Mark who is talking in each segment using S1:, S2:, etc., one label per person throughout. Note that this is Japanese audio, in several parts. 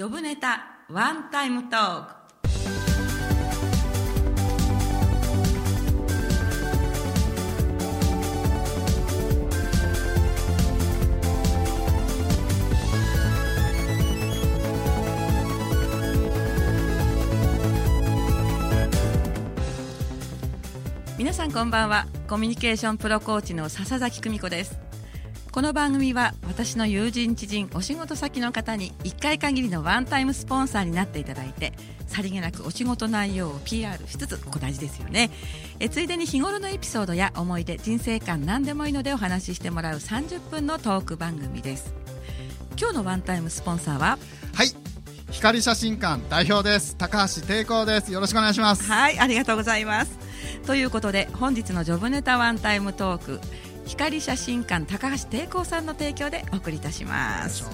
S1: ジョブネタワンタイムトーク。皆さんこんばんは。コミュニケーションプロコーチの笹崎久美子です。この番組は私の友人知人お仕事先の方に1回限りのワンタイムスポンサーになっていただいてさりげなくお仕事内容を PR しつつここ大事ですよね。えついでに日頃のエピソードや思い出人生観何でもいいのでお話ししてもらう30分のトーク番組です。今日のワンタイムスポンサーは？
S2: はい。光写真館代表です。高橋抵抗です。よろしくお願いします。
S1: はいありがとうございます。ということで本日のジョブネタワンタイムトーク光写真館高橋抵抗さんの提供でお送りいたします。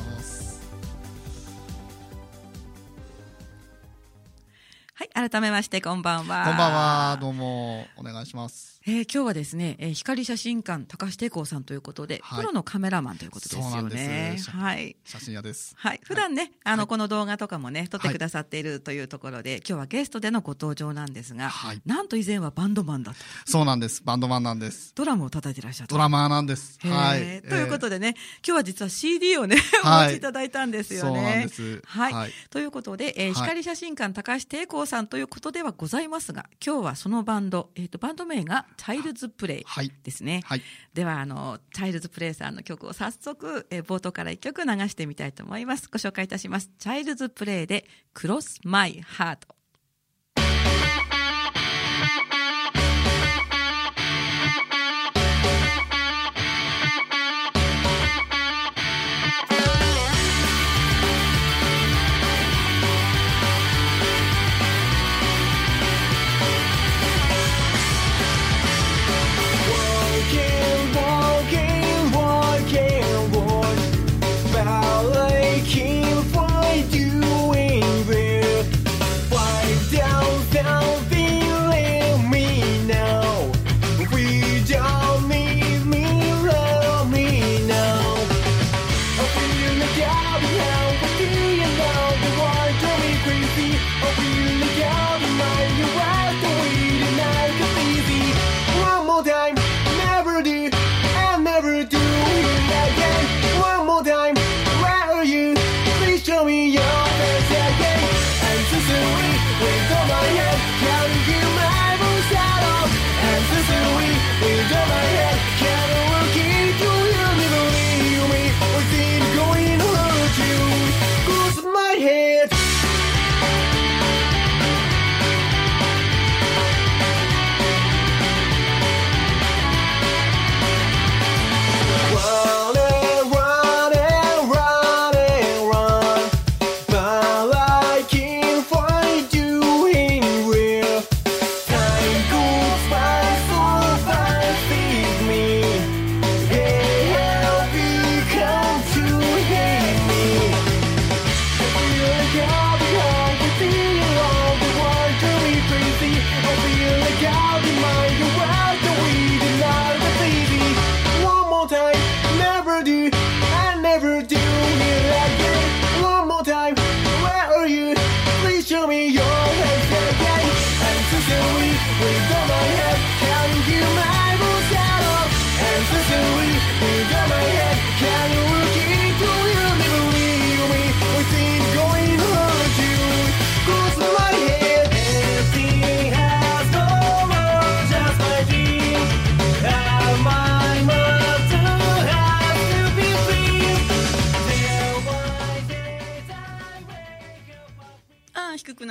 S1: はい改めましてこんばんは。
S2: こんばんは。どうもお願いします。
S1: えー、今日はですね、えー、光写真館高橋抵抗さんということで、はい、プロのカメラマンということですよね。
S2: はい。写真屋です。
S1: はい。普段ね、はい、あの、この動画とかもね、撮ってくださっているというところで、はい、今日はゲストでのご登場なんですが、はい、なんと以前はバンドマンだと。
S2: そうなんです。バンドマンなんです。
S1: ドラムを叩いてらっしゃる
S2: ドラマーなんです。はい。
S1: ということでね、今日は実は CD をね、お持ちいただいたんですよね。そう
S2: なんです。
S1: はい。ということで、えー、光写真館高橋抵抗さんということではございますが、今日はそのバンド、えっ、ー、と、バンド名がチャイルズプレイイですね、はい、ではあのチャイルズプレイさんの曲を早速、え冒頭から1曲流してみたいと思います。ご紹介いたします。チャイルズプレイでクロスマイハート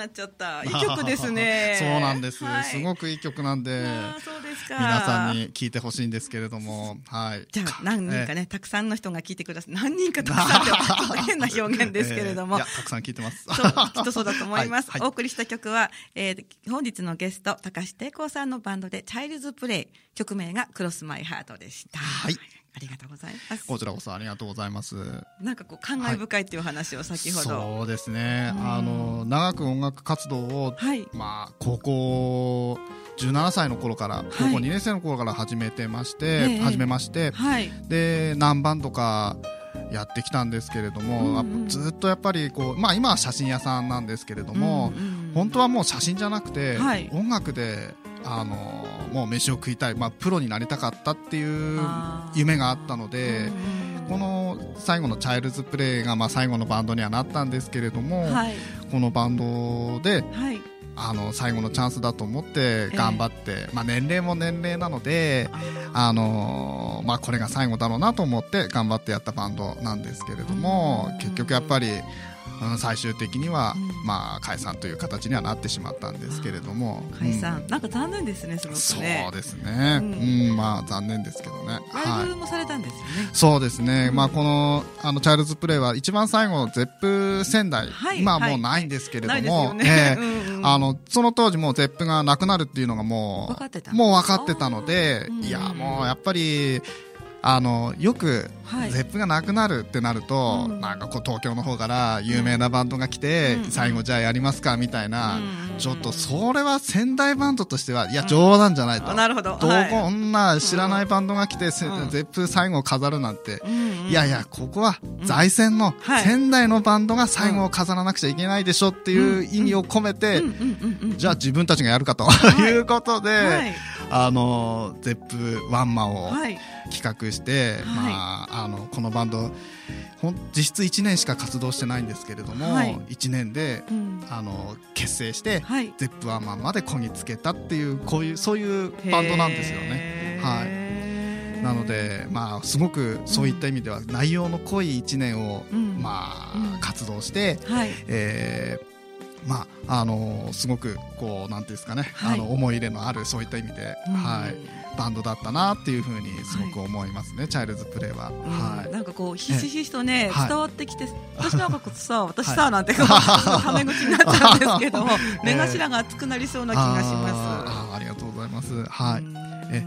S1: なっちゃった。いい曲ですね。
S2: そうなんです、はい、すごくいい曲なんで、そうですか皆さんに聞いてほしいんですけれども、はい。
S1: じゃあ何人かね、たくさんの人が聞いてください。何人かたくさんって変な表現ですけれども、
S2: えー、たくさん聞いてます。
S1: そう、きっとそうだと思います。はいはい、お送りした曲は、えー、本日のゲスト高橋抵抗さんのバンドでチャイルズプレイ曲名がクロスマイハートでした。はい。ありがとうございます。
S2: こちらこそありがとうございます。
S1: なんかこう感慨深いっていう話を先ほど。
S2: はい、そうですね。あの長く音楽活動を、はい、まあ高校17歳の頃から高校2年生の頃から始めてまして、はい、始めまして、はい、で何番とかやってきたんですけれども、うんうん、ずっとやっぱりこう、まあ、今は写真屋さんなんですけれども、うんうん、本当はもう写真じゃなくて、はい、音楽であのもう飯を食いたい、まあ、プロになりたかったっていう夢があったので、この最後のチャイルズプレイがまあ最後のバンドにはなったんですけれども、はい、このバンドで、はい、あの最後のチャンスだと思って頑張って、えー、まあ、年齢も年齢なのであの、まあ、これが最後だろうなと思って頑張ってやったバンドなんですけれども結局やっぱり最終的には、まあ、解散という形にはなってしまったんですけれども。
S3: 解散、なんか残念ですね
S2: すごくね。そうですね、うん。まあ残念ですけどね。
S3: ライブもされたんですよね、
S2: そうですね、まあ、このあのチャイルズプレイは一番最後のゼップ仙台、今はもうないんですけれども、えあのその当時もゼップがなくなるっていうのがもうもう分かってたのでいやもうやっぱりあのよくゼップがなくなるってなると、なんかこう東京の方から有名なバンドが来て、最後じゃあやりますかみたいな、ちょっとそれは仙台バンドとしてはいや冗談じゃないと、
S3: なるほど。
S2: どこんな知らないバンドが来て、ゼップ最後を飾るなんて、いやいやここは財泉の仙台のバンドが最後を飾らなくちゃいけないでしょっていう意味を込めて、じゃあ自分たちがやるかとい。うことで、あのゼップワンマンを企画して、まああのこのバンド実質1年しか活動してないんですけれども、はい、1年で、うん、あの結成して、はい、ゼップワンマンまでこぎつけたっていうこういうそういうバンドなんですよね。はい、なので、まあ、すごくそういった意味では内容の濃い1年を、うん、まあ、活動して、はい、えーまああのすごくこうなんていうんですかね、はい、あの思い入れのあるそういった意味で、うん、はい、バンドだったなっていうふうにすごく思いますね、はい、チャイルズプレイは、
S3: はい、なんかこうひしひしとね、伝わってきて、私なんかさ私さ、なんてタメ口になっちゃうんですけども、目頭が熱くなりそうな気がします。
S2: あありがとうございます。はい。え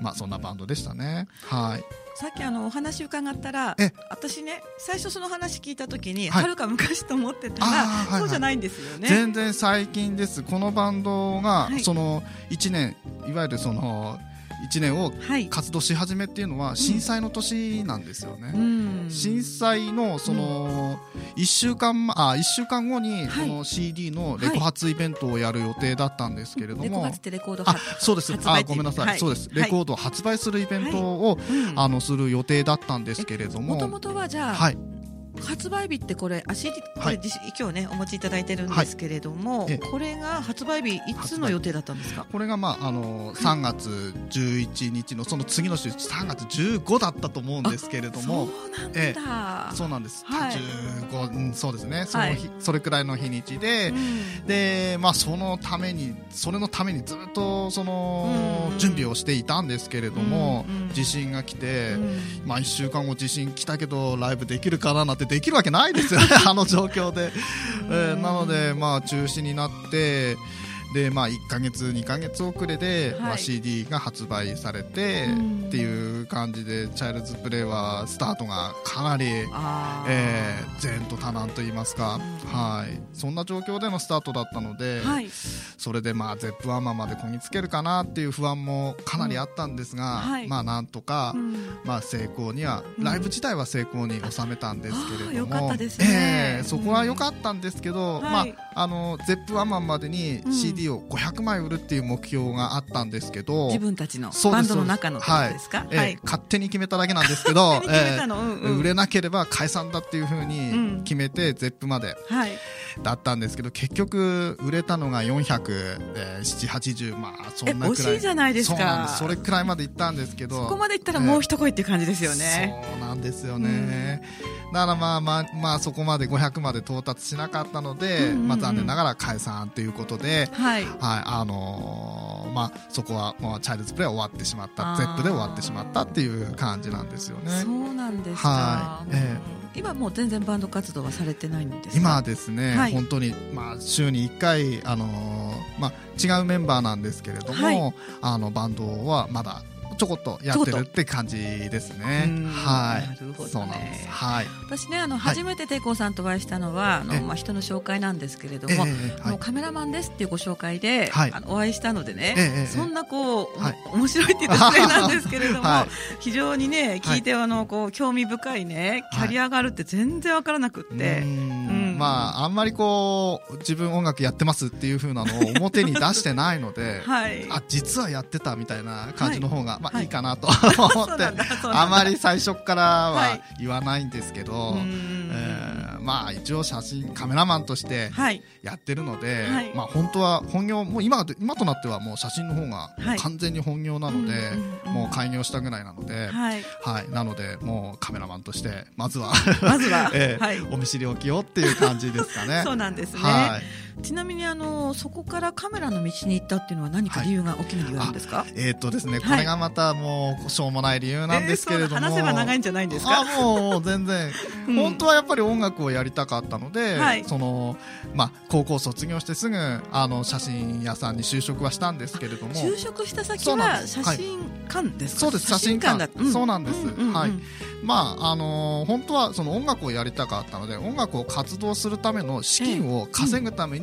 S2: まあそんなバンドでしたね。はい。
S3: さっきあのお話伺ったら私ね最初その話聞いた時にはる、か昔と思ってたら、そうじゃないんですよね。
S2: 全然最近です。このバンドがその1年いわゆるその1年を活動し始めっていうのは震災の年なんですよね、うん、震災のその1週間あ1週間後にこの CD のレコ発イベントをやる予定だったんですけれども、レコ
S3: 発ってレコード
S2: あそうです。あごめんなさい、はい、そうです。レコードを発売するイベントを、あのする予定だったんですけれども。
S3: もともとはじゃあ、はい発売日ってこれあ CD これ、今日ねお持ちいただいてるんですけれども、はい、これが発売日いつの予定だったんですか？
S2: これがまああの3月11日のその次の週3月15だったと思うんですけれども。
S3: そうなんだ、え
S2: そうなんです、はい、15、うん、そうですね。その日、はい、それくらいの日にちで、うん、でまあそのためにそれのためにずっとその、うん、準備をしていたんですけれども、うん、地震が来て、まあ1週間後地震来たけどライブできるかななんてできるわけないですよねあの状況で、えー、なのでまあ中止になってでまあ、1か月、2か月遅れで、はい、まあ、CD が発売されてっていう感じでチャイルズプレイはスタートがかなり、えー、前途多難といいますか、はい、そんな状況でのスタートだったので、はい、それで、まあ、ゼップワンマンまでこぎつけるかなっていう不安もかなりあったんですが、はい、まあ、なんとか、うん、まあ、成功には、ライブ自体は成功に収めたんですけれども、
S3: え
S2: ー、そこは良かったんですけど、まあ、あのゼップワンマンまでに CD、CD を500枚売るっていう目標があったんですけど
S3: 自分たちのバンドの中のですか、
S2: はい、はい、勝手に決めただけなんですけど、えー、売れなければ解散だっていうふうに決めて、ゼップまでだったんですけど結局売れたのが40780まあそんなくらい。
S3: じゃないですか。
S2: それくらいまでいったんですけど
S3: そこまでいったらもう一声っていう感じですよね、
S2: そうなんですよね、だからまあまあまあそこまで500まで到達しなかったので、まあ残念ながら解散ということで、はい、はい、あのー、まあそこはもうチャイルズプレイ終わってしまった、ゼップで終わってしまったっていう感じなんですよね。
S3: そうなんですはい、えー、今もう全然バンド活動はされてないんです
S2: 今ですね、はい、本当にまあ週に1回あのー、まあ違うメンバーなんですけれども、はい、あのバンドはまだちょこっとやってるって感じですね。はい。なるほど、ね。はい。
S3: 私ね、あの、初めて抵抗さんとお会いしたのは、あの、まあ、人の紹介なんですけれども、あのカメラマンですっていうご紹介で、はい、あのお会いしたのでね、そんなこう、はい、面白いって言って失礼なんですけれども、はい、非常にね、聞いて、あの、こう、興味深いね、キャリアがあるって全然わからなくって、うん
S2: まあ、あんまりこう、自分音楽やってますっていうふうなのを表に出してないので、はい、あ、実はやってたみたいな感じの方が、はい、まあいいかなと思って、あまり最初からは言わないんですけど、はい、えー、まあ一応写真、カメラマンとしてやってるので、はい、まあ本当は本業、もう今今となってはもう写真の方が完全に本業なので、もう開業したぐらいなので、はい、はい、なのでもうカメラマンとして、まずは
S3: まずは、
S2: えー、はい、お見知りおきよっていう感じですかね。
S3: そうなんですね。はいちなみにあのそこからカメラの道に行ったっていうのは何か理由が、大きな理由なんですか？
S2: えー、っとですねこれがまたもうしょうもない理由なんですけれども、えー、
S3: 話せば長いんじゃないんですか？
S2: あもう全然、うん、本当はやっぱり音楽をやりたかったので、はい、そのまあ高校卒業してすぐあの写真屋さんに就職はしたんですけれども。
S3: 就職した先は写真館ですか、
S2: そうです。写真館だ、うん、そうなんです、うんうんうん、はい。まああのー、本当はその音楽をやりたかったので音楽を活動するための資金を稼ぐために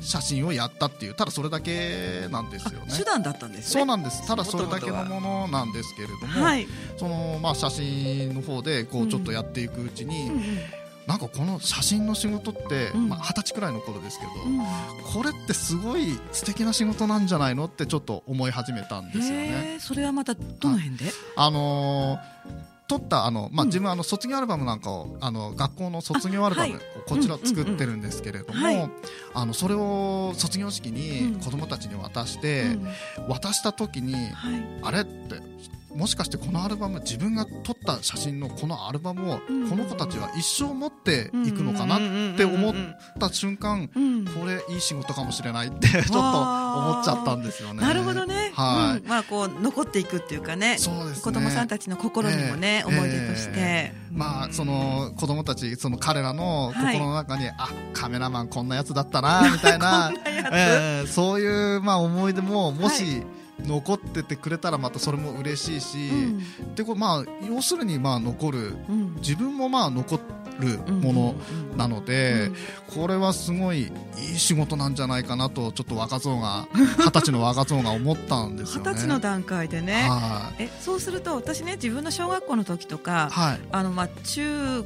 S2: 写真をやったっていうただそれだけなんですよね。
S3: 手段だったんです、
S2: ね、そうなんです。ただそれだけのものなんですけれども、はい、そのまあ写真の方でこうちょっとやっていくうちに、うんうん。なんかこの写真の仕事って、まあ、二十歳くらいの頃ですけど、うん、これってすごい素敵な仕事なんじゃないのってちょっと思い始めたんですよね。
S3: それはまたどの辺で？
S2: あのー撮ったあの、まあ、自分あの卒業アルバムなんかをあの学校の卒業アルバム、こちら作ってるんですけれども、あのそれを卒業式に子供たちに渡して、渡した時に、あれ？ってもしかしてこのアルバム自分が撮った写真のこのアルバムをこの子たちは一生持っていくのかなって思った瞬間これいい仕事かもしれないって ちょっと思っちゃったんですよね。
S3: なるほどね。はい。まあこう残っていくっていうかね。そうです子供さんたちの心にもね、思い出として。
S2: まあその子供たちその彼らの心の中に、あカメラマンこんなやつだったなみたいな えそういうまあ思い出ももし、残っててくれたらまたそれも嬉しいし、うん、でこまあ要するにまあ残る、うん、自分もまあ残るものなので、これはすごいいい仕事なんじゃないかなとちょっと若造が二十歳の若造が思ったんですよね。
S3: 二十歳の段階でね、はい、えそうすると私ね自分の小学校の時とか、はい、あのまあ中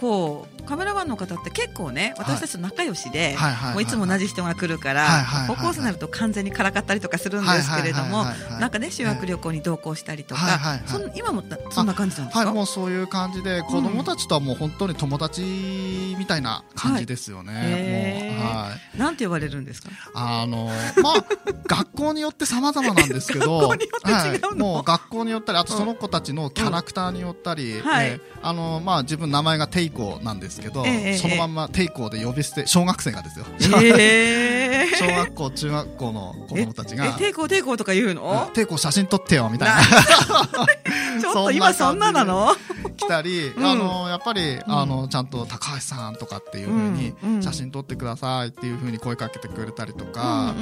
S3: 高カメラマンの方って結構ね私たちと仲良しで、もういつも同じ人が来るから、高校生になると完全にからかったりとかするんですけれども、なんかね修学旅行に同行したりとか、今もそんな感じなんですか、
S2: はい、もうそういう感じで子供たちとはもう本当に友達みたいな感じですよね。
S3: なんて呼ばれるんですか？
S2: あのまあ 学校によって様々なんですけど、はい、もう学校によったりあとその子たちのキャラクターによったり、はい、あのまあ自分名前がテイコなんですけど、えー、そのまんまテイコで呼び捨て小学生がですよ、えー、小学校中学校の子供たちが
S3: テイコテイコとか言うの？
S2: テイコ写真撮ってよみたいな。
S3: ちょっと今そんななの？
S2: 来たり、うん、あのやっぱり、あのちゃんと高橋さんとかっていうふうに、写真撮ってくださいっていうふうに声かけてくれたりとか、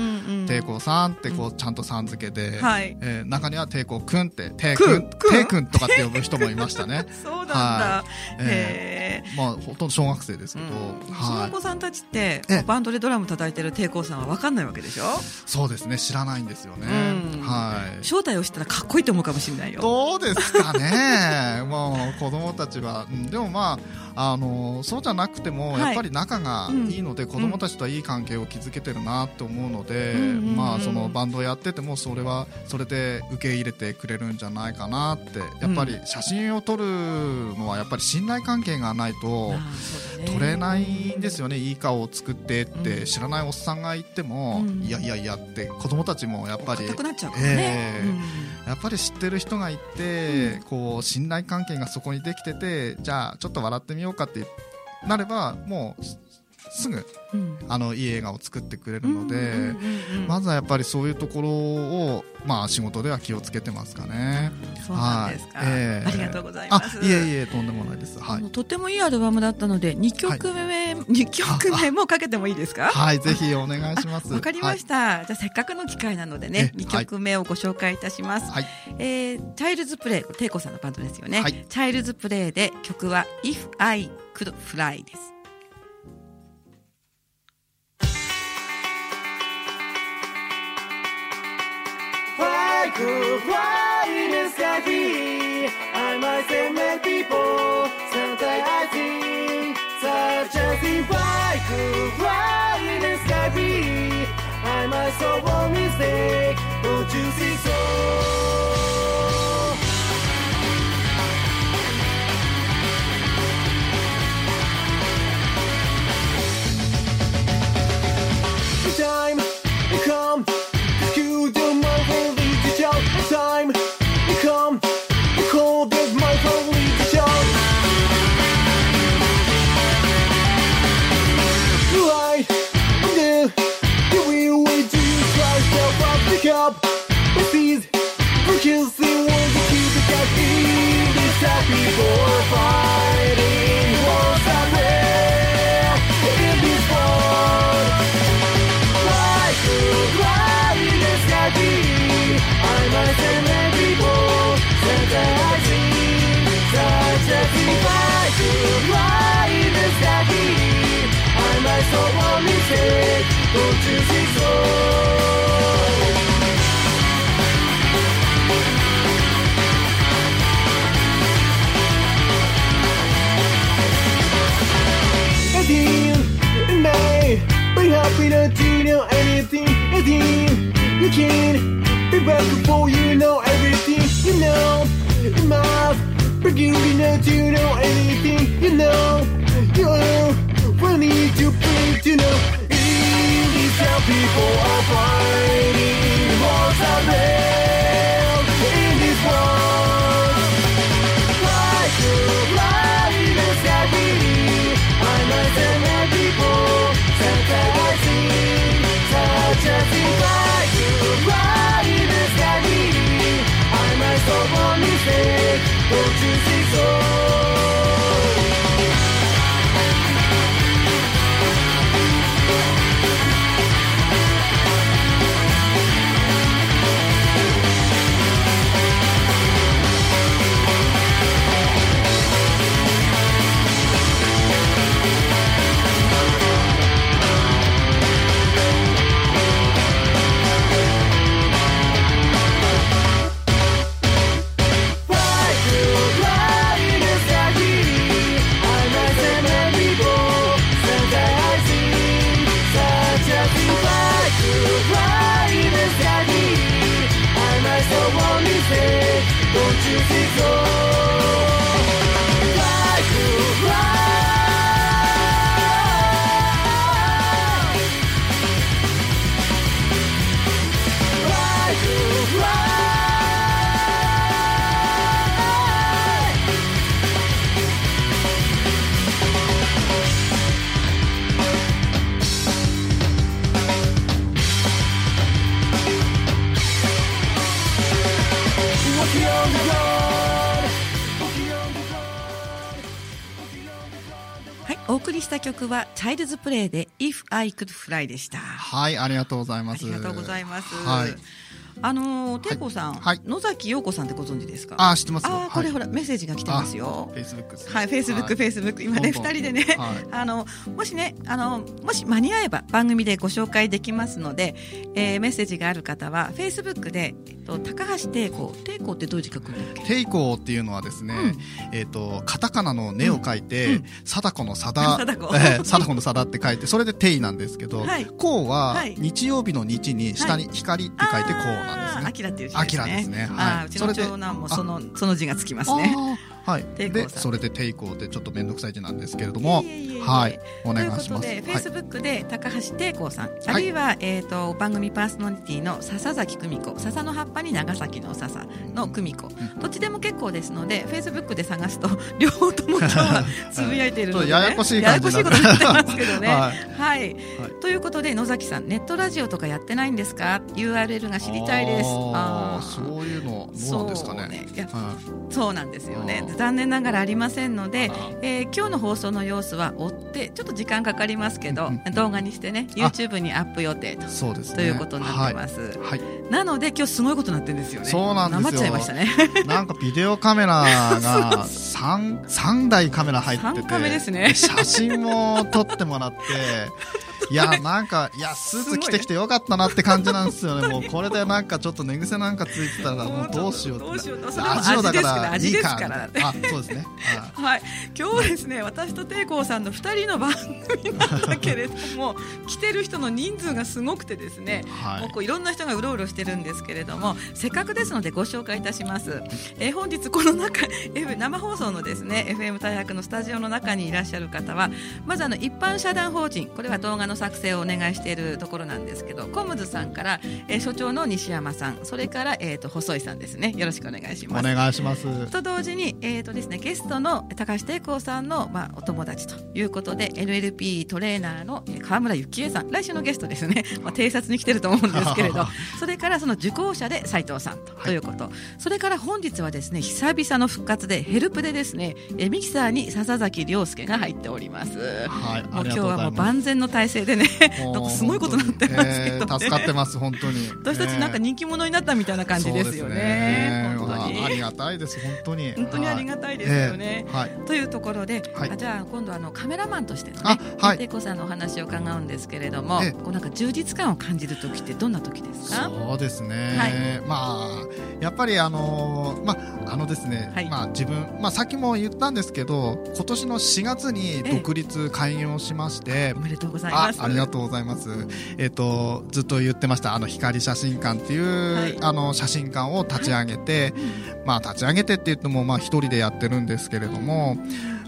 S2: 抵抗さんってこうちゃんとさん付けで、はい、えー、中には抵抗くんって抵くん抵くん。とかって呼ぶ人もいましたね。
S3: そうなんだ。はい、
S2: えー、まあほとんど小学生ですけど、
S3: うん、はい、小学さんたちってバンドでドラム叩いてる抵抗さんは分かんないわけでしょ？
S2: そうですね知らないんですよね、うん、は
S3: い。正体を知ったらかっこいいと思うかもしれないよ。
S2: どうですかね。もう子供たちは。でもまああのそうじゃなくても、やっぱり仲がいいので、子供たちとはいい関係を築けてるなと思うので、まあ、そのバンドをやっててもそれはそれで受け入れてくれるんじゃないかなってやっぱり写真を撮るのはやっぱり信頼関係がないと撮れないんですよね、いい顔を作ってって知らないおっさんが言っても、いやいやいやって子供たちもやっぱり、
S3: え
S2: やっぱり知ってる人がいて、こう信頼関係がそこにできててじゃあちょっと笑ってみようかってなればもうすぐ、うん、あのいい映画を作ってくれるので、まずはやっぱりそういうところを、まあ、仕事では気をつけてますかね。
S3: そうなんですか、はいえー、ありがとうございます。
S2: いえいえとんでもないです。
S3: はい。とてもいいアルバムだったので2曲目、はい、2曲目もかけてもいいですか？
S2: はいぜひお願いします。
S3: わかりました、はい、じゃあせっかくの機会なのでね2曲目をご紹介いたします。はい、えー、チャイルズプレイテイコさんのバンドですよね。はい、チャイルズプレイで曲は If I Could Fly です。
S1: So one mistake Don't you see so Kills the ones Who keep the guy happy for fighting wars that rare in this world Why could blindness that be? I must admit people Since I see such a me Why could blindness that be? I might so only take Don't you see so? Be happy that you know anything, anything you can. Be back before you know everything, you know. It must begin that you know anything, you know. You we need to be to know.
S3: イルズプレイで If I Could Fly でした。
S2: はい、ありがとうございます。
S3: ありがとうございます。
S2: はい。
S3: あのー、てい。こさん、
S2: はい。
S3: 野崎陽子さんってご存知ですか？
S2: あ、知ってますよ。
S3: あー、これ
S2: はい
S3: ほら、メッセージが来てますよ。
S2: フェイスブック。
S3: はい、フェイスブック、フェイスブック、今ね、二人でね、
S2: はい。
S3: あの、もしね、あの、もし間に合えば番組でご紹介できますので、えーメッセージがある方は、フェイスブックで、えっと、高橋抵抗、抵抗ってどういう字書くんだっけ？
S2: テイコーっていうのはですね、えっ、と、カタカナの根を書いて、貞子の貞、
S3: 貞子。
S2: の貞って書いて、それでテイなんですけど、
S3: はい。
S2: コウは
S3: はい。
S2: 日曜日の日に下に光って書いてコウなんですね。
S3: あーアキラっていう字ですね。
S2: アキラですねはい
S3: うちの長男もその、その字がつきますね。
S2: はい、でそれでテイコーでちょっと面倒くさい字なんですけれども。はい。お願いします。ということで、
S3: フェイスブックで高橋テイコーさん、あるいは、えーと、番組パーソナリティの笹崎久美子。笹の葉っぱに長崎の笹の久美子、どっちでも結構ですのでフェイスブックで探すと両方とも今日はつぶやいているので、ね、
S2: ややこしい
S3: ややこしいことになってますけどね。はい、はい、ということで野崎さんネットラジオとかやってないんですか？URL が知りたいです。
S2: ああそういうのどうなんですかね。
S3: ね。いや、そうなんですよね。残念ながらありませんので、えー、今日の放送の様子は追ってちょっと時間かかりますけど、動画にしてね YouTube にアップ予定とそうです、ね、ということになってます。はい、はい、なので今日すごいことになってるんですよね。
S2: そうなんですよ。
S3: っちゃいましたね。
S2: なんかビデオカメラが三三台カメラ入ってて、
S3: ですね。
S2: 写真も撮ってもらって。いや、なんか、いや、スーツ着てきてよかったなって感じなんですよね。もうこれでなんかちょっと寝癖なんかついてたら、もうどうしよう
S3: どうしようラ
S2: ジオだから
S3: いいか。あ、
S2: そうですね。
S3: はい。今日はですね、私と抵抗さんの二人の番組なんだけれども、来てる人の人数がすごくてですね、もうこういろんな人がうろうろしてるんですけれども、せっかくですのでご紹介いたします。えー、本日この中、生放送のですね、FM 大学のスタジオの中にいらっしゃる方は、まずあの一般社団法人、これは動画の作成をお願いしているところなんですけどコムズさんから、えー、所長の西山さんそれから、えーと、細井さんですね。よろしくお願いします。
S2: お願いします。
S3: と同時に、えーとですね、ゲストの高橋抵抗さんの、まあ、お友達ということで NLP トレーナーの川村幸恵さん来週のゲストですね、まあ、偵察に来てると思うんですけれど。それからその受講者で斉藤さんと,、ということ、それから本日はですね久々の復活でヘルプでですねえミキサーに笹崎亮介が入っております、
S2: はい、
S3: もう今日はもう万全の体制でねなんかすごいことになってますけど、ね。え
S2: ー、助かってます本当に。
S3: 私たちなんか人気者になったみたいな感じですよね。ね本当
S2: に。ありがたいです本当に。
S3: 本当にありがたいですよね、はい、というところで、はい、じゃあ今度あのカメラマンとしてのねはい。子さんのお話を伺うんですけれども、こうなんか充実感を感じる時ってどんな時ですか？
S2: そうですね、はい、まあやっぱりあのまああのですね、はい、まあ自分まあさっきも言ったんですけど今年の4月に独立開業しまして、
S3: おめでとうございます。
S2: ありがとうございます。えっ、ー、と、ずっと言ってました、あの、光写真館っていう、はい、あの、写真館を立ち上げて、はい、まあ、立ち上げてって言っても、まあ、一人でやってるんですけれども、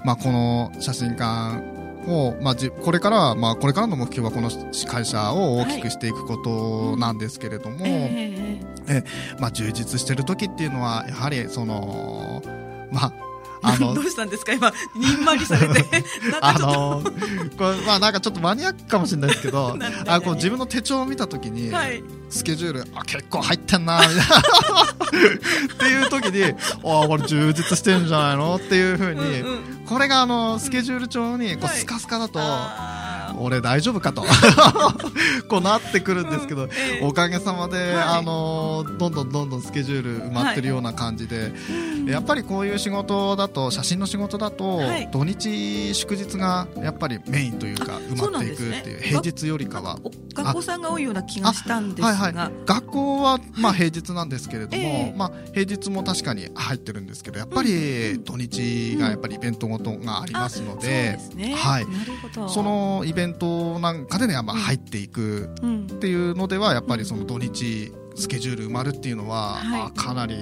S2: まあ、この写真館を、まあ、じこれからは、まあ、これからの目標はこの会社を大きくしていくことなんですけれども、はい、え。えまあ、充実してる時っていうのは、やはり、その、まあ、
S3: あの どうしたんですか？今にんまりされて。
S2: あのこれまあなんかちょっとマニアックかもしれないですけど あこう自分の手帳を見たときに、はい、スケジュールあ結構入ってんなみたいな。っていう時にあこれ充実してるんじゃないの？っていうふうに、うんうん、これがあのスケジュール帳にこうスカスカだと、はい俺大丈夫かと。こうなってくるんですけど、うんえー、おかげさまで、はい、あのどんどんどんどんスケジュール埋まってるような感じで、はい、やっぱりこういう仕事だと写真の仕事だと、はい、土日祝日がやっぱりメインというか埋まっていくっていう、ね、平日よりかは。
S3: 学校さんが多いような気がしたんですが、はいはい、
S2: 学校はまあ平日なんですけれども、えー、まあ、平日も確かに入ってるんですけどやっぱり土日がやっぱりイベントごとがありますので、はい、そのイベントなんかでね、まあ、入っていくっていうのではやっぱりその土日スケジュール埋まるっていうのは、はい、かなりい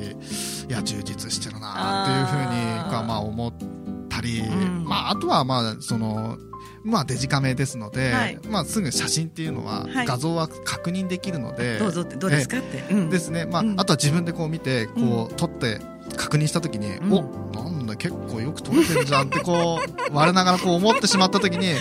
S2: や充実してるなっていうふうにまあ思ったり、うん、まあ、あとはまあそのまあ、デジカメですので、はい、まあ、すぐ写真っていうのは、画像は確認できるので、
S3: どうぞってどうですかって、
S2: うん、ですね、まあ、あとは自分でこう見てこう撮って確認した時に、うん、おなんだ結構よく撮れてるじゃんってこう 我ながらこう思ってしまった時に、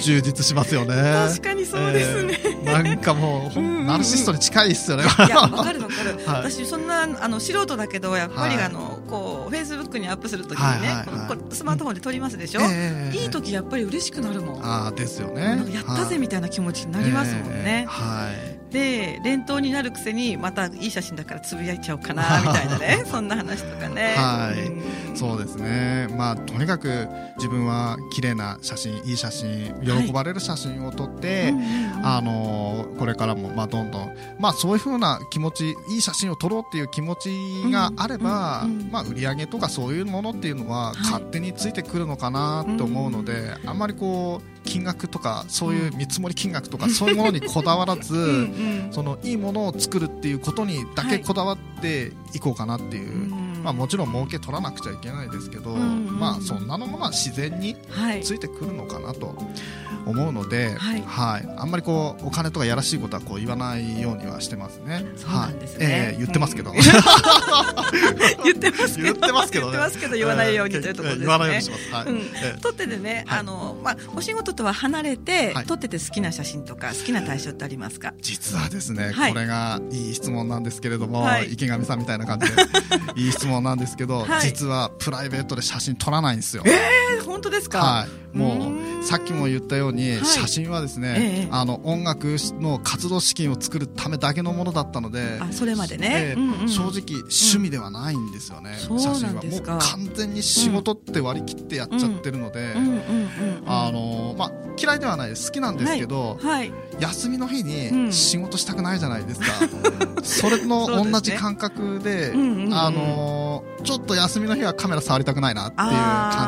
S2: 充実しますよね。
S3: 確かにそうですね、
S2: えー、なんかもう、うんうん、ナルシストに近いっすよね。
S3: いやわかるわかる、はい、私そんなあの素人だけどやっぱり、あのこうフェイスブックにアップするときにね、はいはいはい、スマートフォンで撮りますでしょ、えー、いい時やっぱり嬉しくなるもん。
S2: あですよね。
S3: やったぜみたいな気持ちになりますもんね、
S2: はい
S3: で連投になるくせにまたいい写真だからつぶやいちゃおうかな みたいなねそんな話とかね。
S2: はい、うん、そうですね。まあとにかく自分は綺麗な写真いい写真喜ばれる写真を撮って、はい、あのこれからもまあどんどんまあそういうふうな気持ちいい写真を撮ろうっていう気持ちがあれば、まあ売り上げとかそういうものっていうのは勝手についてくるのかなと思うので、はい、あんまりこう金額とかそういう見積もり金額とかそういうものにこだわらず そのいいものを作るっていうことにだけこだわっていこうかなっていう。まあ、もちろん儲け取らなくちゃいけないですけど、まあ、そんなのもまあ自然についてくるのかなと思うので、はい、はい、あんまりこうお金とかやらしいことはこう言わないようにはしてますね。
S3: そうですね。はい、
S2: えー、言ってますけど。
S3: 言ってますけど。
S2: 言ってますけど、ね、
S3: 言ってますけど言わないようにというところですね。
S2: 言わないようにします。はい。うん
S3: えー、撮っててね、あのまあお仕事とは離れて、撮ってて好きな写真とか好きな対象ってありますか？
S2: 実はですね、これがいい質問なんですけれども、池上さんみたいな感じでいい質問なんですけど、実はプライベートで写真撮らないんですよ。
S3: ええー、本当ですか？
S2: はい。もうさっきも言ったように、写真はですね、あの音楽の活動資金を作るためだけのものだったので、
S3: あそれまでね、
S2: 正直趣味ではないんですよね。写真は。もう完全に仕事って割り切ってやっちゃってるので、あのまあ嫌いではないです。好きなんですけど、休みの日に仕事したくないじゃないですか。それの同じ感覚で、あのちょっと休みの日はカメラ触りたくないなっていう感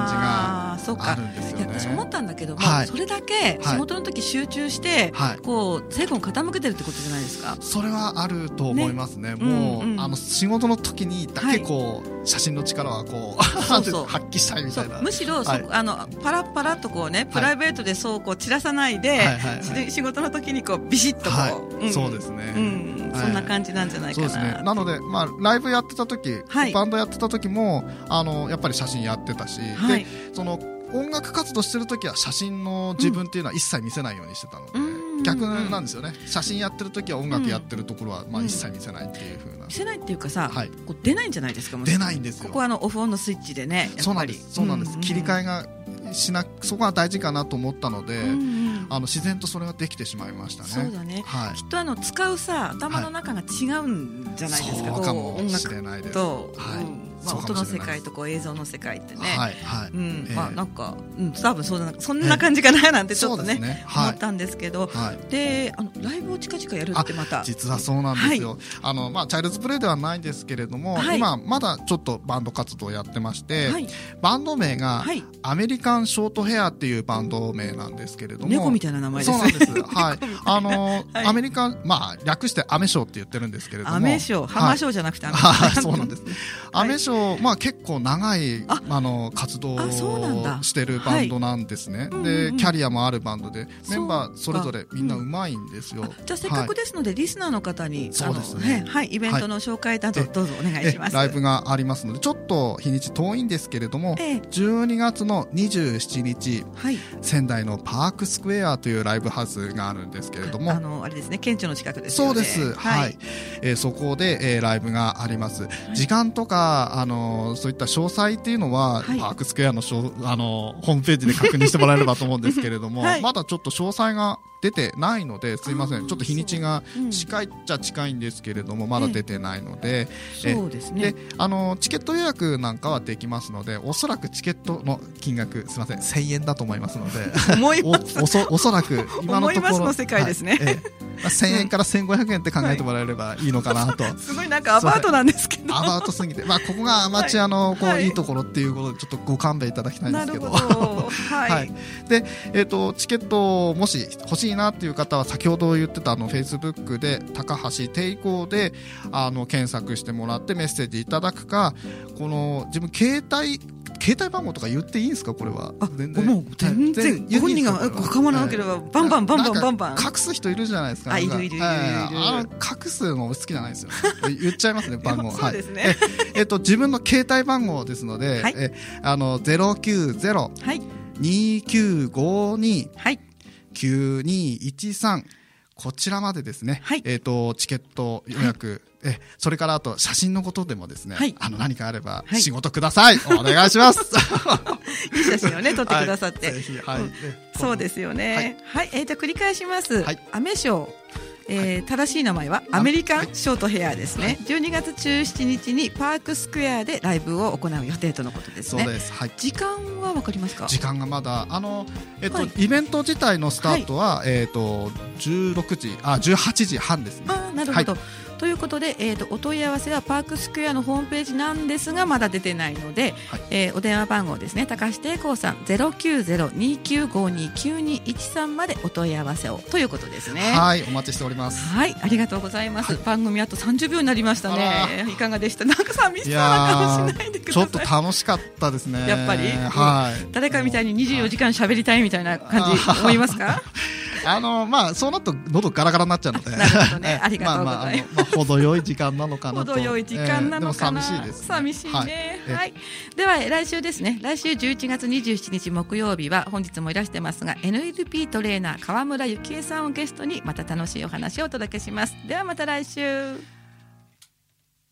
S2: じがあるんですよね。
S3: 私思ったんだけども、はい、それだけ仕事の時集中して、はい、こう精魂傾けてるってことじゃないですか。
S2: それはあると思いますね。ね。もう、うん。うん、あの仕事の時にだけこう、はい、写真の力はこう発揮したいみたいな。
S3: むしろ、はい、あのパラパラとこうねプライベートでそうこう散らさないで、はいはいはい、仕事の時にこうビシッとこ
S2: う、うん、そうですね。うん、
S3: そんな感じなんじゃないかな。ね。
S2: なのでまあライブやってた時、バンドやってた時もあのやっぱり写真やってたし、でその音楽活動してる時は写真の自分っていうのは一切見せないようにしてたので、うん、逆なんですよね。写真やってる時は音楽やってるところはまあ一切見せないっていうふうな、
S3: 見せないっていうかさ、はい、こう出ないんじゃないですか
S2: 出ないんですよ。
S3: ここはあのオフオンのスイッチでね
S2: そうなんです。そうなんです、切り替えがしなそこは大事かなと思ったので、うんうん、あの自然とそれができてしまいましたね。
S3: そうだね。はい、きっとあの使うさ頭の中が違うんじゃないですか。はい、
S2: そうかもしれないです。
S3: と、はい、うんまあ、音の世界とこう映像の世界ってね、はいはい。うん。まあ、なんか、うん、多分そんなそんな感じかななんてちょっとね,、ね。思ったんですけど、はい、であのライブを近々やるってまた。
S2: 実はそうなんですよ、はい、あのまあ、チャイルズプレイではないですけれども、はい、今まだちょっとバンド活動をやってまして、はい、バンド名が、アメリカンショートヘアっていうバンド名なんですけれども
S3: 猫みたいな名前です。
S2: ねそうなんです。はい。あの、アメリカンまあ略してアメショーって言ってるんですけれども。ア
S3: メショー。ハマショーじゃなくてアメ
S2: ショー、そうなんです。アメショーまあ結構構長いあの活動をしてるバンドなんですね、でキャリアもあるバンドでメンバーそれぞれみんなうまいんですよ、
S3: じゃあせっかくですので、リスナーの方にそうですね。はいイベントの紹介などどうぞお願いします。
S2: ライブがありますのでちょっと日にち遠いんですけれども、ええ、12月の27日、はい、仙台のパークスクエアというライブハウスがあるんですけれども。
S3: あのあれですね県庁の近くです
S2: そうです。はい、はい、えー、そこで、えー、ライブがあります、時間とかあのそういった詳細っていうのは、はい、パークスクエアのあのホームページで確認してもらえればと思うんですけれども、はい、まだちょっと詳細が出てないのですいません。ちょっと日にちが近いっちゃ近いんですけれども、まだ出てないので、
S3: そうですね。
S2: であのチケット予約なんかはできますのでおそらくチケットの金額すみません1000円だと思いますので
S3: 思います。
S2: おそおそらく今のところ
S3: の世界ですね、はい。え
S2: え、1000円から1500円って考えてもらえればいいのかなと、
S3: すごいなんかアバウトなんですけど。
S2: アバウトすぎて、まあ、ここがアマチュアのこう、い、いところっていうことでちょっとご勘弁いただきたいんですけど。はい、はい、で、えーと、チケットもし欲しいなっていう方は先ほど言ってたあのフェイスブックで高橋抵抗であの検索してもらってメッセージいただくかこの自分携帯携帯番号とか言っていいんですか？これは。
S3: 全然。もう全然ご本人が構わなければバンバンバンバンバンバン。
S2: 隠す人いるじゃないですか
S3: あいるいるいるいる
S2: 隠すの好きじゃないですよ。言っちゃいますね番号
S3: そうですね。
S2: えっと自分の携帯番号ですのでえあの090はい。2952はい。9213こちらまでですね、はい、えっ、ー、と、チケット予約、はい、え、それからあと写真のことでもですね、はい、あの、何かあれば仕事ください、お願いします。
S3: いい写真をね、撮ってくださって。はい、うん、そうですよね。はい、えー、じゃ繰り返します。はい、アメ賞。えー、正しい名前はアメリカンショートヘアですね、はい、12月17日にパークスクエアでライブを行う予定とのことですね。はい、時間はわかりますか？
S2: 時間がまだあのえっと、はい、イベント自体のスタートは、はい、えっと16時あ18時半ですね。
S3: あなるほど。ということで、えーと、お問い合わせはパークスクエアのホームページなんですがまだ出てないので、はい、えー、お電話番号ですね。高橋抵抗さん090-2952-9213までお問い合わせをということですね。
S2: はいお待ちしております。
S3: はいありがとうございます、はい、番組あと30秒になりましたね。いかがでした？なんか寂しそうな顔しないでくだ
S2: さい。ちょっと楽しかったですね。
S3: やっぱり、
S2: はい、
S3: 誰かみたいに24時間喋りたいみたいな感じ思いますか？
S2: あのまあそうなると喉ガラガラになっちゃうので。
S3: なるほどね。ありがとうございます、まあまあ、まあ、
S2: 程よい時間なのかな
S3: と。程よい時間なのかな、
S2: えー、寂しいです、ね、
S3: 寂しいね、はい、はい、では来週ですね。来週11月27日木曜日は本日もいらしてますが NLP トレーナー川村幸恵さんをゲストにまた楽しいお話をお届けします。ではまた来週